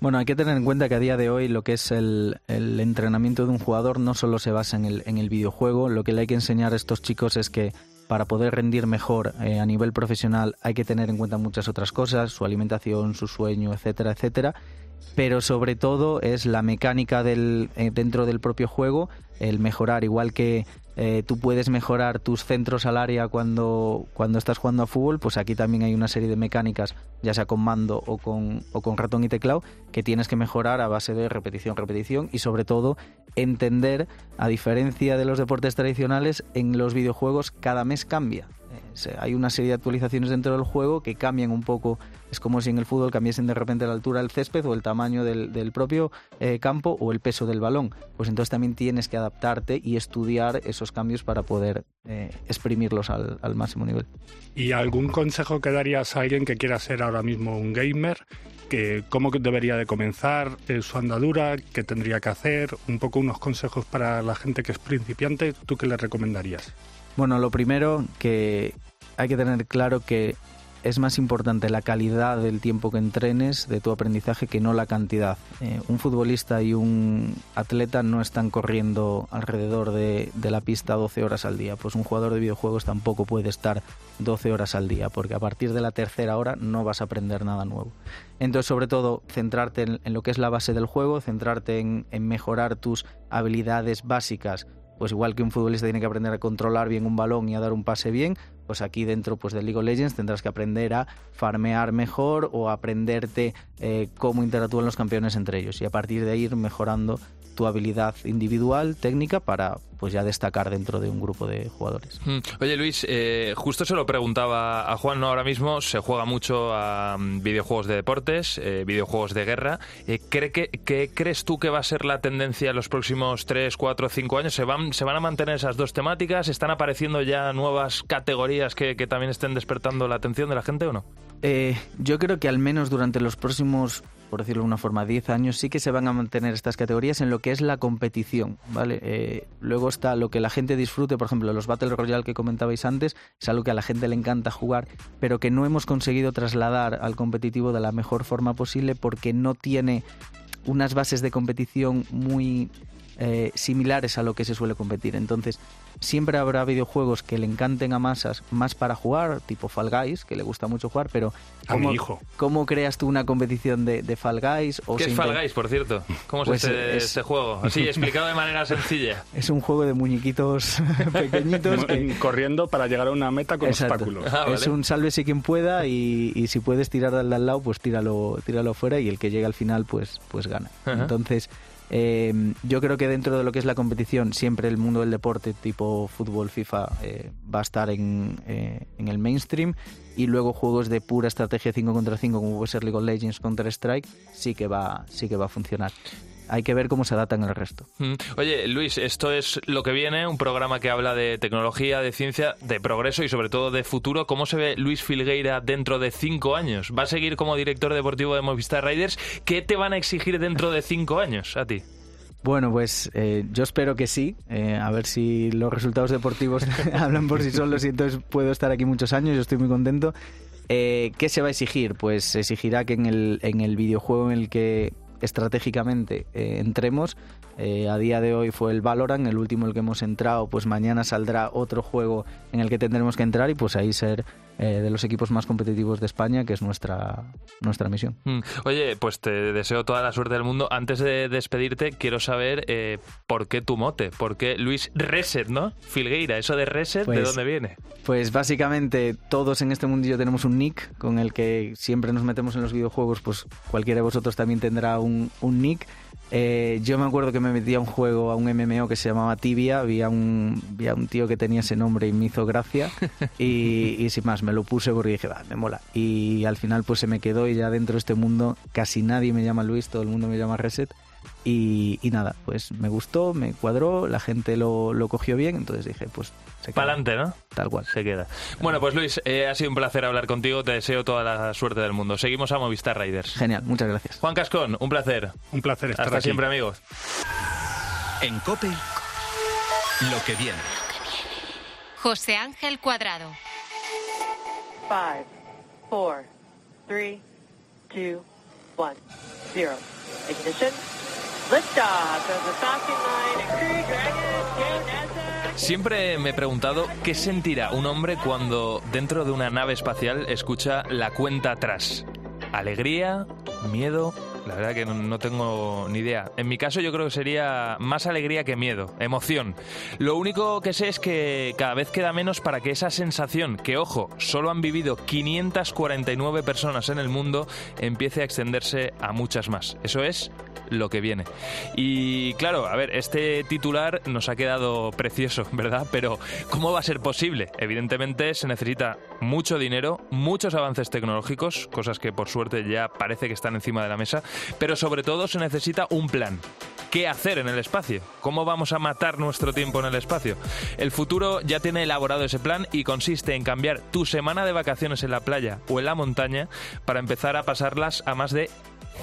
Bueno, hay que tener en cuenta que a día de hoy lo que es el, el entrenamiento de un jugador no solo se basa en el, en el, videojuego, lo que le hay que enseñar a estos chicos es que para poder rendir mejor eh, a nivel profesional hay que tener en cuenta muchas otras cosas, su alimentación, su sueño, etcétera, etcétera. Pero sobre todo es la mecánica del, eh, dentro del propio juego, el mejorar, igual que eh, tú puedes mejorar tus centros al área cuando, cuando estás jugando a fútbol, pues aquí también hay una serie de mecánicas, ya sea con mando o con, o con ratón y teclado, que tienes que mejorar a base de repetición, repetición y sobre todo entender, a diferencia de los deportes tradicionales, en los videojuegos cada mes cambia. Hay una serie de actualizaciones dentro del juego que cambian un poco es como si en el fútbol cambiesen de repente la altura del césped o el tamaño del, del propio eh, campo o el peso del balón. Pues entonces también tienes que adaptarte y estudiar esos cambios para poder eh, exprimirlos al, al, máximo nivel. ¿Y algún consejo que darías a alguien que quiera ser ahora mismo un gamer? Que, ¿Cómo debería de comenzar eh, su andadura? ¿Qué tendría que hacer? Un poco unos consejos para la gente que es principiante. ¿Tú qué le recomendarías? Bueno, lo primero que hay que tener claro que es más importante la calidad del tiempo que entrenes de tu aprendizaje que no la cantidad. Eh, un futbolista y un atleta no están corriendo alrededor de, la pista 12 horas al día. Pues un jugador de videojuegos tampoco puede estar 12 horas al día, porque a partir de la tercera hora no vas a aprender nada nuevo. Entonces, sobre todo, centrarte en, en lo que es la base del juego, centrarte en, en mejorar tus habilidades básicas pues igual que un futbolista tiene que aprender a controlar bien un balón y a dar un pase bien, pues aquí dentro pues, de League of Legends tendrás que aprender a farmear mejor o aprenderte eh, cómo interactúan los campeones entre ellos y a partir de ahí ir mejorando tu habilidad individual, técnica, para pues ya destacar dentro de un grupo de jugadores. Mm. Oye Luis, eh, justo se lo preguntaba a Juan, ¿no? ahora mismo se juega mucho a um, videojuegos de deportes, eh, videojuegos de guerra. Eh, ¿cree que, ¿Qué crees tú que va a ser la tendencia en los próximos 3, 4, 5 años? ¿Se van, ¿Se van a mantener esas dos temáticas? ¿Están apareciendo ya nuevas categorías que, que también estén despertando la atención de la gente o no? Eh, yo creo que al menos durante los próximos, por decirlo de una forma, 10 años sí que se van a mantener estas categorías en lo que es la competición, ¿vale? Eh, luego está lo que la gente disfrute, por ejemplo, los Battle Royale que comentabais antes, es algo que a la gente le encanta jugar, pero que no hemos conseguido trasladar al competitivo de la mejor forma posible porque no tiene unas bases de competición muy eh, similares a lo que se suele competir. Entonces, siempre habrá videojuegos que le encanten a masas más para jugar, tipo Fall Guys, que le gusta mucho jugar, pero ¿cómo, hijo. ¿cómo creas tú una competición de, de Fall Guys? O ¿Qué es Fall Guys, por cierto? ¿Cómo pues es, este, es este juego? Así, (laughs) explicado de manera sencilla. Es un juego de muñequitos (laughs) pequeñitos. (laughs) que... Corriendo para llegar a una meta con Exacto. obstáculos. Ah, vale. Es un sálvese quien pueda y, y, si puedes tirar al de al lado, pues tíralo, tíralo fuera y el que llegue al final, pues, pues gana. Uh -huh. Entonces... Eh, yo creo que dentro de lo que es la competición, siempre el mundo del deporte tipo fútbol, FIFA, eh, va a estar en, eh, en, el mainstream. Y luego juegos de pura estrategia 5 contra 5, como puede ser League of Legends, Counter-Strike, sí, que va, sí que va a funcionar hay que ver cómo se adaptan el resto. Oye, Luis, esto es lo que viene, un programa que habla de tecnología, de ciencia, de progreso y sobre todo de futuro. ¿Cómo se ve Luis Filgueira dentro de cinco años? ¿Va a seguir como director deportivo de Movistar Riders? ¿Qué te van a exigir dentro de cinco años a ti? Bueno, pues eh, yo espero que sí. Eh, a ver si los resultados deportivos (laughs) hablan por sí solos y entonces puedo estar aquí muchos años. Yo estoy muy contento. Eh, ¿Qué se va a exigir? Pues se exigirá que en el, en el videojuego en el que estratégicamente eh, entremos. Eh, a día de hoy fue el Valorant, el último el que hemos entrado, pues mañana saldrá otro juego en el que tendremos que entrar y pues ahí ser eh, de los equipos más competitivos de España, que es nuestra, nuestra misión. Mm. Oye, pues te deseo toda la suerte del mundo. Antes de despedirte, quiero saber eh, por qué tu mote, por qué Luis Reset, ¿no? Filgueira, eso de Reset, pues, ¿de dónde viene? Pues básicamente todos en este mundillo tenemos un nick con el que siempre nos metemos en los videojuegos, pues cualquiera de vosotros también tendrá un, un nick. Eh, yo me acuerdo que me metí a un juego, a un MMO que se llamaba Tibia, había un, había un tío que tenía ese nombre y me hizo gracia (laughs) y, y, sin más me lo puse porque dije, va, me mola. Y al final pues se me quedó y ya dentro de este mundo casi nadie me llama Luis, todo el mundo me llama Reset. Y, y nada, pues me gustó, me cuadró, la gente lo, lo cogió bien, entonces dije, pues se queda. Para adelante, ¿no? Tal cual. Se queda. Bueno, pues Luis, eh, ha sido un placer hablar contigo. Te deseo toda la suerte del mundo. Seguimos a Movistar Riders. Genial, muchas gracias. Juan Cascón, un placer. Un placer estar Hasta aquí. siempre, amigos. En Cope, lo que viene. José Ángel Cuadrado. Five, four, three, two, one, zero. Ignition. Siempre me he preguntado qué sentirá un hombre cuando dentro de una nave espacial escucha la cuenta atrás. ¿Alegría? ¿Miedo? La verdad que no- tengo ni idea. En mi caso yo creo que sería más alegría que miedo, emoción. Lo único que sé es que cada vez queda menos para que esa sensación, que ojo, solo han vivido 549 personas en el mundo, empiece a extenderse a muchas más. Eso es lo que viene. Y claro, a ver, este titular nos ha quedado precioso, (laughs) ¿verdad? Pero ¿cómo va a ser posible? Evidentemente se necesita mucho dinero, muchos avances tecnológicos, cosas que por suerte ya parece que están encima de la mesa, pero sobre todo se necesita un plan. ¿Qué hacer en el espacio? ¿Cómo vamos a matar nuestro tiempo en el espacio? El futuro ya tiene elaborado ese plan y consiste en cambiar tu semana de vacaciones en la playa o en la montaña para empezar a pasarlas a más de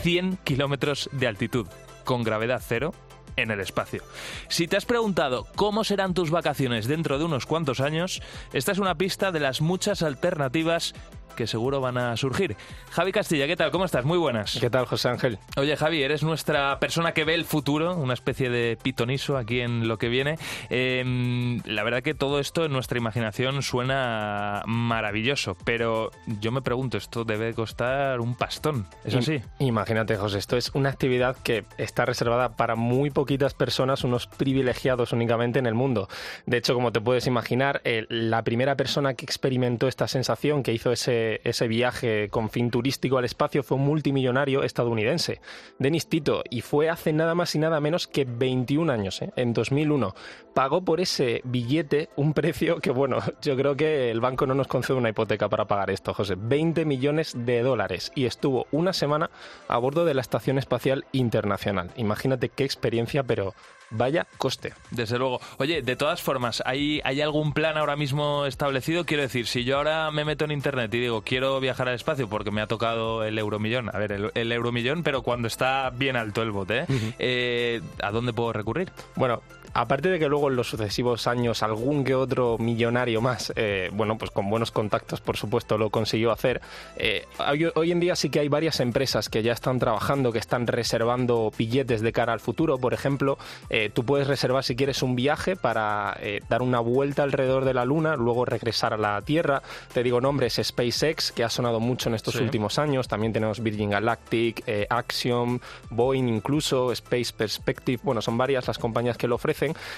100 kilómetros de altitud, con gravedad cero, en el espacio. Si te has preguntado cómo serán tus vacaciones dentro de unos cuantos años, esta es una pista de las muchas alternativas que seguro van a surgir. Javi Castilla, ¿qué tal? ¿Cómo estás? Muy buenas. ¿Qué tal, José Ángel? Oye, Javi, eres nuestra persona que ve el futuro, una especie de pitoniso aquí en lo que viene. Eh, la verdad que todo esto en nuestra imaginación suena maravilloso, pero yo me pregunto, esto debe costar un pastón, ¿es así? Imagínate, José, esto es una actividad que está reservada para muy poquitas personas, unos privilegiados únicamente en el mundo. De hecho, como te puedes imaginar, eh, la primera persona que experimentó esta sensación, que hizo ese, ese viaje con fin turístico al espacio, fue un multimillonario estadounidense, Dennis Tito, y fue hace nada más y nada menos que 21 años, ¿eh? en 2001. Pagó por ese billete un precio que, bueno, (laughs) yo creo que el banco no nos concede una hipoteca para pagar esto, José. 20 millones de dólares y estuvo una semana a bordo de la Estación Espacial Internacional. Imagínate qué experiencia, pero vaya coste. Desde luego. Oye, de todas formas, ¿hay, ¿hay algún plan ahora mismo establecido? Quiero decir, si yo ahora me meto en internet y digo, quiero viajar al espacio porque me ha tocado el euromillón, a ver, el, el euromillón, pero cuando está bien alto el bote, ¿eh? Eh, ¿a dónde puedo recurrir? Bueno, aparte de que luego en los sucesivos años algún que otro millonario más, eh, bueno, pues con buenos contactos, por supuesto, lo consiguió hacer, eh, hoy, hoy en día sí que hay varias empresas que ya están trabajando, que están reservando billetes de cara al futuro. Por ejemplo, eh, tú puedes reservar si quieres un viaje para dar una vuelta alrededor de la Luna, luego regresar a la Tierra. Te digo nombres, SpaceX, que ha sonado mucho en estos Sí. últimos años. También tenemos Virgin Galactic, Axiom, Boeing incluso, Space Perspective. Bueno, son varias las compañías que lo ofrecen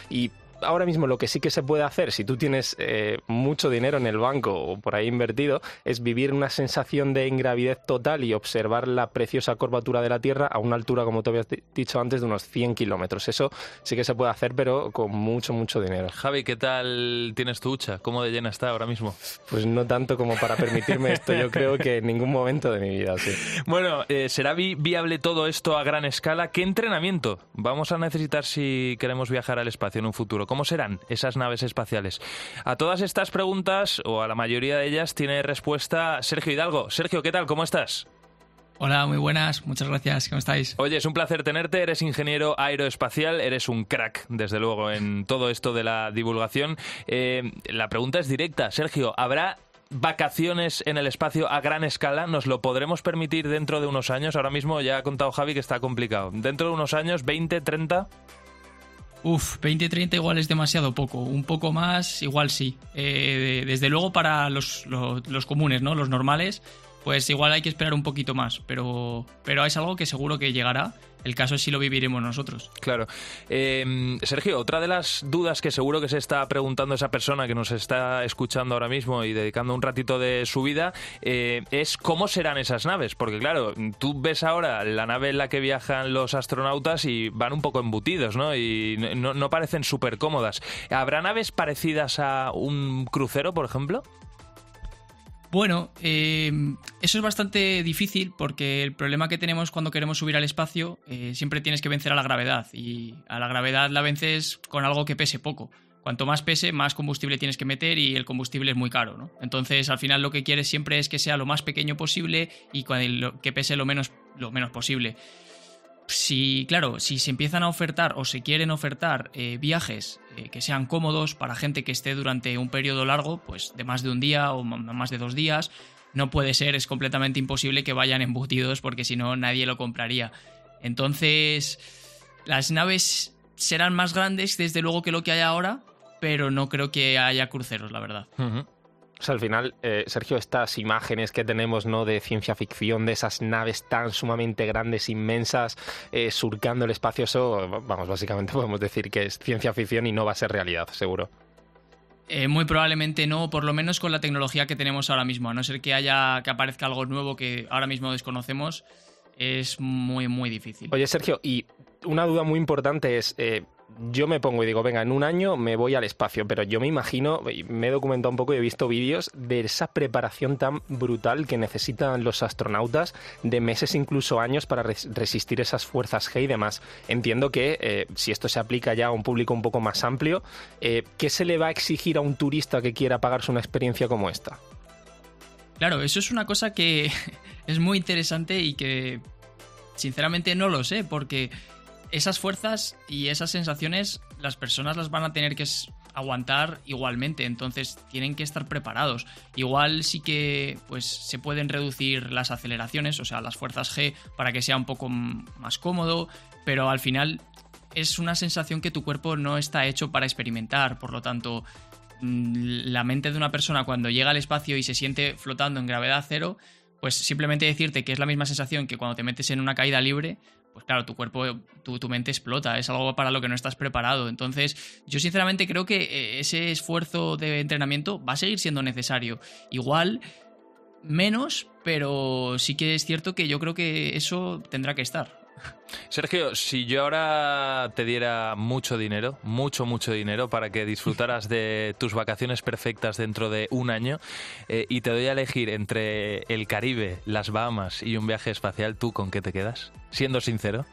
y ahora mismo lo que sí que se puede hacer, si tú tienes eh, mucho dinero en el banco o por ahí invertido, es vivir una sensación de ingravidez total y observar la preciosa curvatura de la Tierra a una altura, como te había di- dicho antes, de unos 100 kilómetros. Eso sí que se puede hacer, pero con mucho, mucho dinero. Javi, ¿qué tal tienes tu hucha? ¿Cómo de llena está ahora mismo? Pues no tanto como para permitirme esto, yo creo que en ningún momento de mi vida, sí. (laughs) Bueno, eh, ¿será vi- viable todo esto a gran escala? ¿Qué entrenamiento vamos a necesitar si queremos viajar al espacio en un futuro? ¿Cómo serán esas naves espaciales? A todas estas preguntas, o a la mayoría de ellas, tiene respuesta Sergio Hidalgo. Sergio, ¿qué tal? ¿Cómo estás? Hola, muy buenas, muchas gracias, ¿cómo estáis? Oye, es un placer tenerte, eres ingeniero aeroespacial, eres un crack, desde luego, en todo esto de la divulgación. Eh, la pregunta es directa, Sergio, ¿habrá vacaciones en el espacio a gran escala? ¿Nos lo podremos permitir dentro de unos años? Ahora mismo ya ha contado Javi que está complicado. ¿Dentro de unos años, 20, 30? Uf, 20-30 igual es demasiado poco, un poco más igual sí. Eh, desde luego para los, los- los comunes, ¿no? Los normales, pues igual hay que esperar un poquito más, pero, pero es algo que seguro que llegará. El caso es si lo viviremos nosotros. Claro. Eh, Sergio, otra de las dudas que seguro que se está preguntando esa persona que nos está escuchando ahora mismo y dedicando un ratito de su vida eh, es cómo serán esas naves. Porque claro, tú ves ahora la nave en la que viajan los astronautas y van un poco embutidos, ¿no? Y no, no parecen súper cómodas. ¿Habrá naves parecidas a un crucero, por ejemplo? Bueno, eh, eso es bastante difícil porque el problema que tenemos cuando queremos subir al espacio eh, siempre tienes que vencer a la gravedad y a la gravedad la vences con algo que pese poco. Cuanto más pese, más combustible tienes que meter y el combustible es muy caro, ¿no? Entonces, al final lo que quieres siempre es que sea lo más pequeño posible y que pese lo menos, lo menos posible si, claro, si se empiezan a ofertar o se quieren ofertar eh, viajes eh, que sean cómodos para gente que esté durante un periodo largo, pues de más de un día o más de dos días, no puede ser, es completamente imposible que vayan embutidos porque si no nadie lo compraría. Entonces, las naves serán más grandes desde luego que lo que hay ahora, pero no creo que haya cruceros, la verdad. O sea, al final, eh, Sergio, estas imágenes que tenemos ¿no? de ciencia ficción, de esas naves tan sumamente grandes, inmensas, eh, surcando el espacio, eso, vamos, básicamente (laughs) podemos decir que es ciencia ficción y no va a ser realidad, seguro. Eh, muy probablemente no, por lo menos con la tecnología que tenemos ahora mismo, a no ser que haya que aparezca algo nuevo que ahora mismo desconocemos, es muy, muy difícil. Oye, Sergio, y una duda muy importante es, yo me pongo y digo, venga, en un año me voy al espacio, pero yo me imagino, me he documentado un poco y he visto vídeos de esa preparación tan brutal que necesitan los astronautas de meses, incluso años, para resistir esas fuerzas G y demás. Entiendo que eh, si esto se aplica ya a un público un poco más amplio, eh, ¿qué se le va a exigir a un turista que quiera pagarse una experiencia como esta? Claro, eso es una cosa que (laughs) es muy interesante y que sinceramente no lo sé, porque esas fuerzas y esas sensaciones las personas las van a tener que aguantar igualmente, entonces tienen que estar preparados. Igual sí que pues se pueden reducir las aceleraciones, o sea, las fuerzas G para que sea un poco más cómodo, pero al final es una sensación que tu cuerpo no está hecho para experimentar, por lo tanto, mm, la mente de una persona cuando llega al espacio y se siente flotando en gravedad cero, pues simplemente decirte que es la misma sensación que cuando te metes en una caída libre, pues claro, tu cuerpo, tu, tu, mente explota, es algo para lo que no estás preparado. Entonces, yo sinceramente creo que eh, ese esfuerzo de entrenamiento va a seguir siendo necesario. Igual, menos, pero sí que es cierto que yo creo que eso tendrá que estar. Sergio, si yo ahora te diera mucho dinero, mucho, mucho dinero, para que disfrutaras de tus vacaciones perfectas dentro de un año, eh, y te doy a elegir entre el Caribe, las Bahamas y un viaje espacial, ¿tú con qué te quedas? Siendo sincero.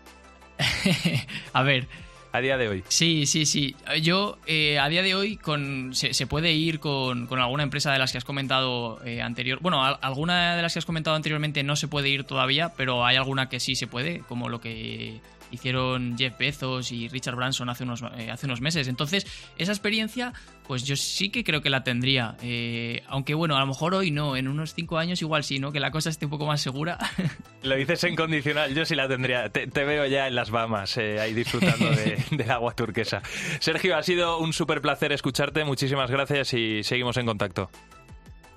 (laughs) a ver, a día de hoy. Sí, sí, sí. Yo eh, a día de hoy con, se, puede ir con, alguna empresa de las que has comentado eh, anterior. Bueno, alguna de las que has comentado anteriormente no se puede ir todavía, pero hay alguna que sí se puede, como lo que hicieron Jeff Bezos y Richard Branson hace unos, eh, hace unos meses. Entonces, esa experiencia, pues yo sí que creo que la tendría. Eh, aunque bueno, a lo mejor hoy no, en unos cinco años igual sí, ¿no? Que la cosa esté un poco más segura. (laughs) Lo dices en condicional, yo sí la tendría. Te, veo ya en las Bahamas, eh, ahí disfrutando (laughs) del agua turquesa. Sergio, ha sido un súper placer escucharte, muchísimas gracias y seguimos en contacto.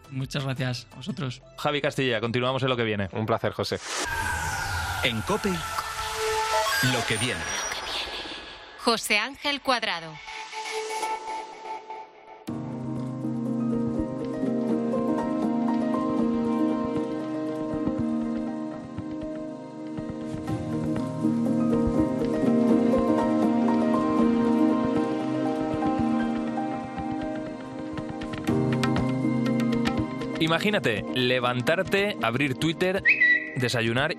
Muchas gracias a vosotros. Javi Castilla, continuamos en lo que viene. Un placer, José. En COPE lo que viene. José Ángel Cuadrado. Imagínate levantarte, abrir Twitter, desayunar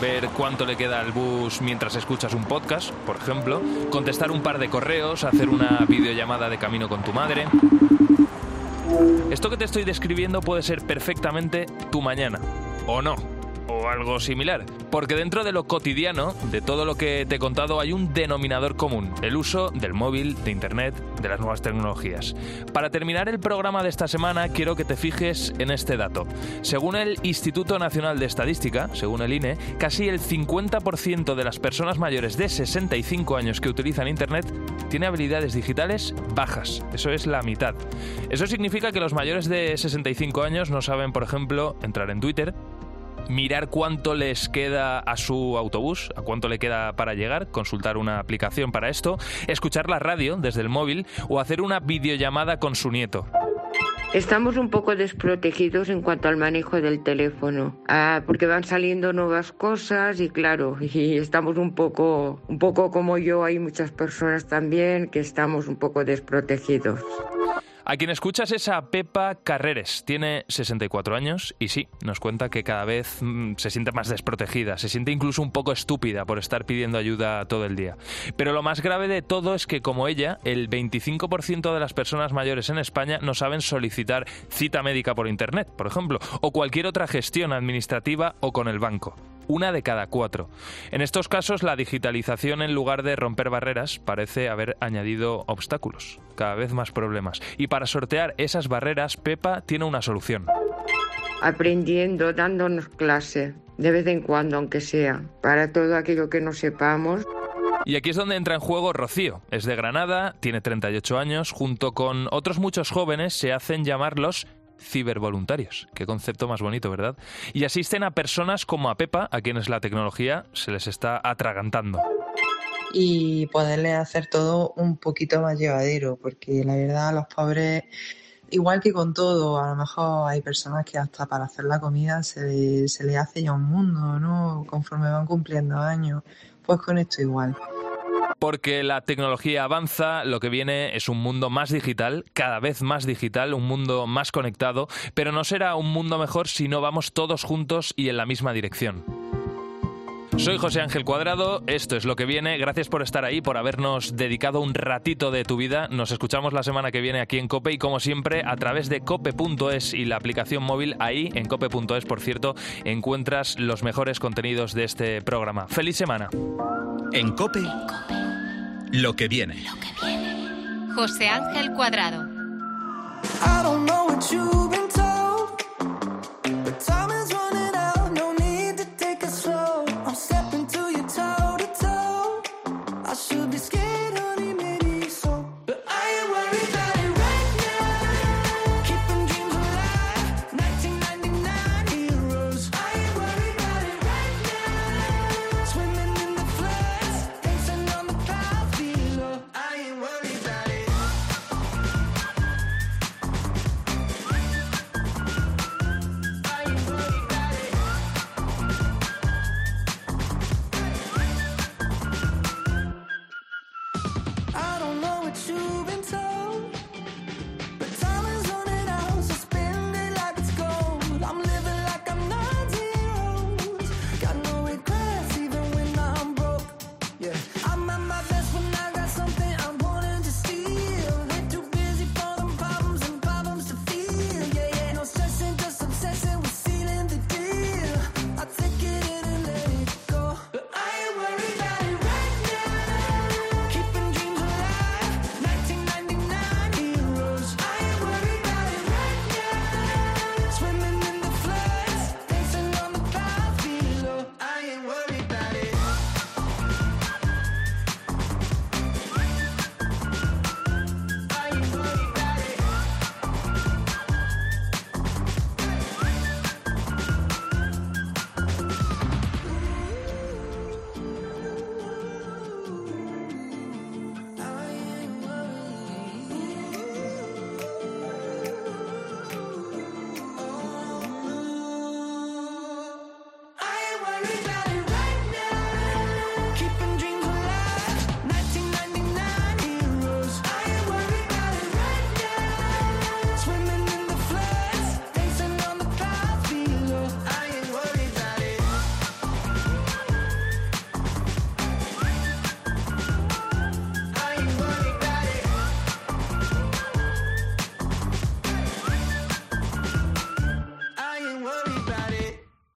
ver cuánto le queda al bus mientras escuchas un podcast, por ejemplo, contestar un par de correos, hacer una videollamada de camino con tu madre. Esto que te estoy describiendo puede ser perfectamente tu mañana, o no o algo similar. Porque dentro de lo cotidiano, de todo lo que te he contado, hay un denominador común, el uso del móvil, de Internet, de las nuevas tecnologías. Para terminar el programa de esta semana, quiero que te fijes en este dato. Según el Instituto Nacional de Estadística, según el INE, casi el 50% de las personas mayores de 65 años que utilizan Internet tiene habilidades digitales bajas. Eso es la mitad. Eso significa que los mayores de 65 años no saben, por ejemplo, entrar en Twitter, mirar cuánto les queda a su autobús, a cuánto le queda para llegar, consultar una aplicación para esto, escuchar la radio desde el móvil o hacer una videollamada con su nieto. Estamos un poco desprotegidos en cuanto al manejo del teléfono, ah, porque van saliendo nuevas cosas y claro, (laughs) y estamos un poco, un poco como yo, hay muchas personas también que estamos un poco desprotegidos. A quien escuchas es a Pepa Carreres. Tiene 64 años y sí, nos cuenta que cada vez mm, se siente más desprotegida, se siente incluso un poco estúpida por estar pidiendo ayuda todo el día. Pero lo más grave de todo es que, como ella, el 25% de las personas mayores en España no saben solicitar cita médica por Internet, por ejemplo, o cualquier otra gestión administrativa o con el banco una de cada cuatro. En estos casos, la digitalización, en lugar de romper barreras, parece haber añadido obstáculos, cada vez más problemas. Y para sortear esas barreras, Pepa tiene una solución. Aprendiendo, dándonos clase, de vez en cuando, aunque sea, para todo aquello que no sepamos. Y aquí es donde entra en juego Rocío. Es de Granada, tiene 38 años, junto con otros muchos jóvenes se hacen llamar los cibervoluntarios. Qué concepto más bonito, ¿verdad? Y asisten a personas como a Pepa, a quienes la tecnología se les está atragantando. Y poderle hacer todo un poquito más llevadero, porque la verdad los pobres, igual que con todo, a lo mejor hay personas que hasta para hacer la comida se, se le hace ya un mundo, ¿no? Conforme van cumpliendo años. Pues con esto igual porque la tecnología avanza, lo que viene es un mundo más digital, cada vez más digital, un mundo más conectado, pero no será un mundo mejor si no vamos todos juntos y en la misma dirección. Soy José Ángel Cuadrado, esto es lo que viene, gracias por estar ahí, por habernos dedicado un ratito de tu vida, nos escuchamos la semana que viene aquí en Cope y como siempre a través de cope.es y la aplicación móvil, ahí en cope.es por cierto, encuentras los mejores contenidos de este programa. ¡Feliz semana! En Cope, lo que viene. José Ángel Cuadrado. I'm at my best.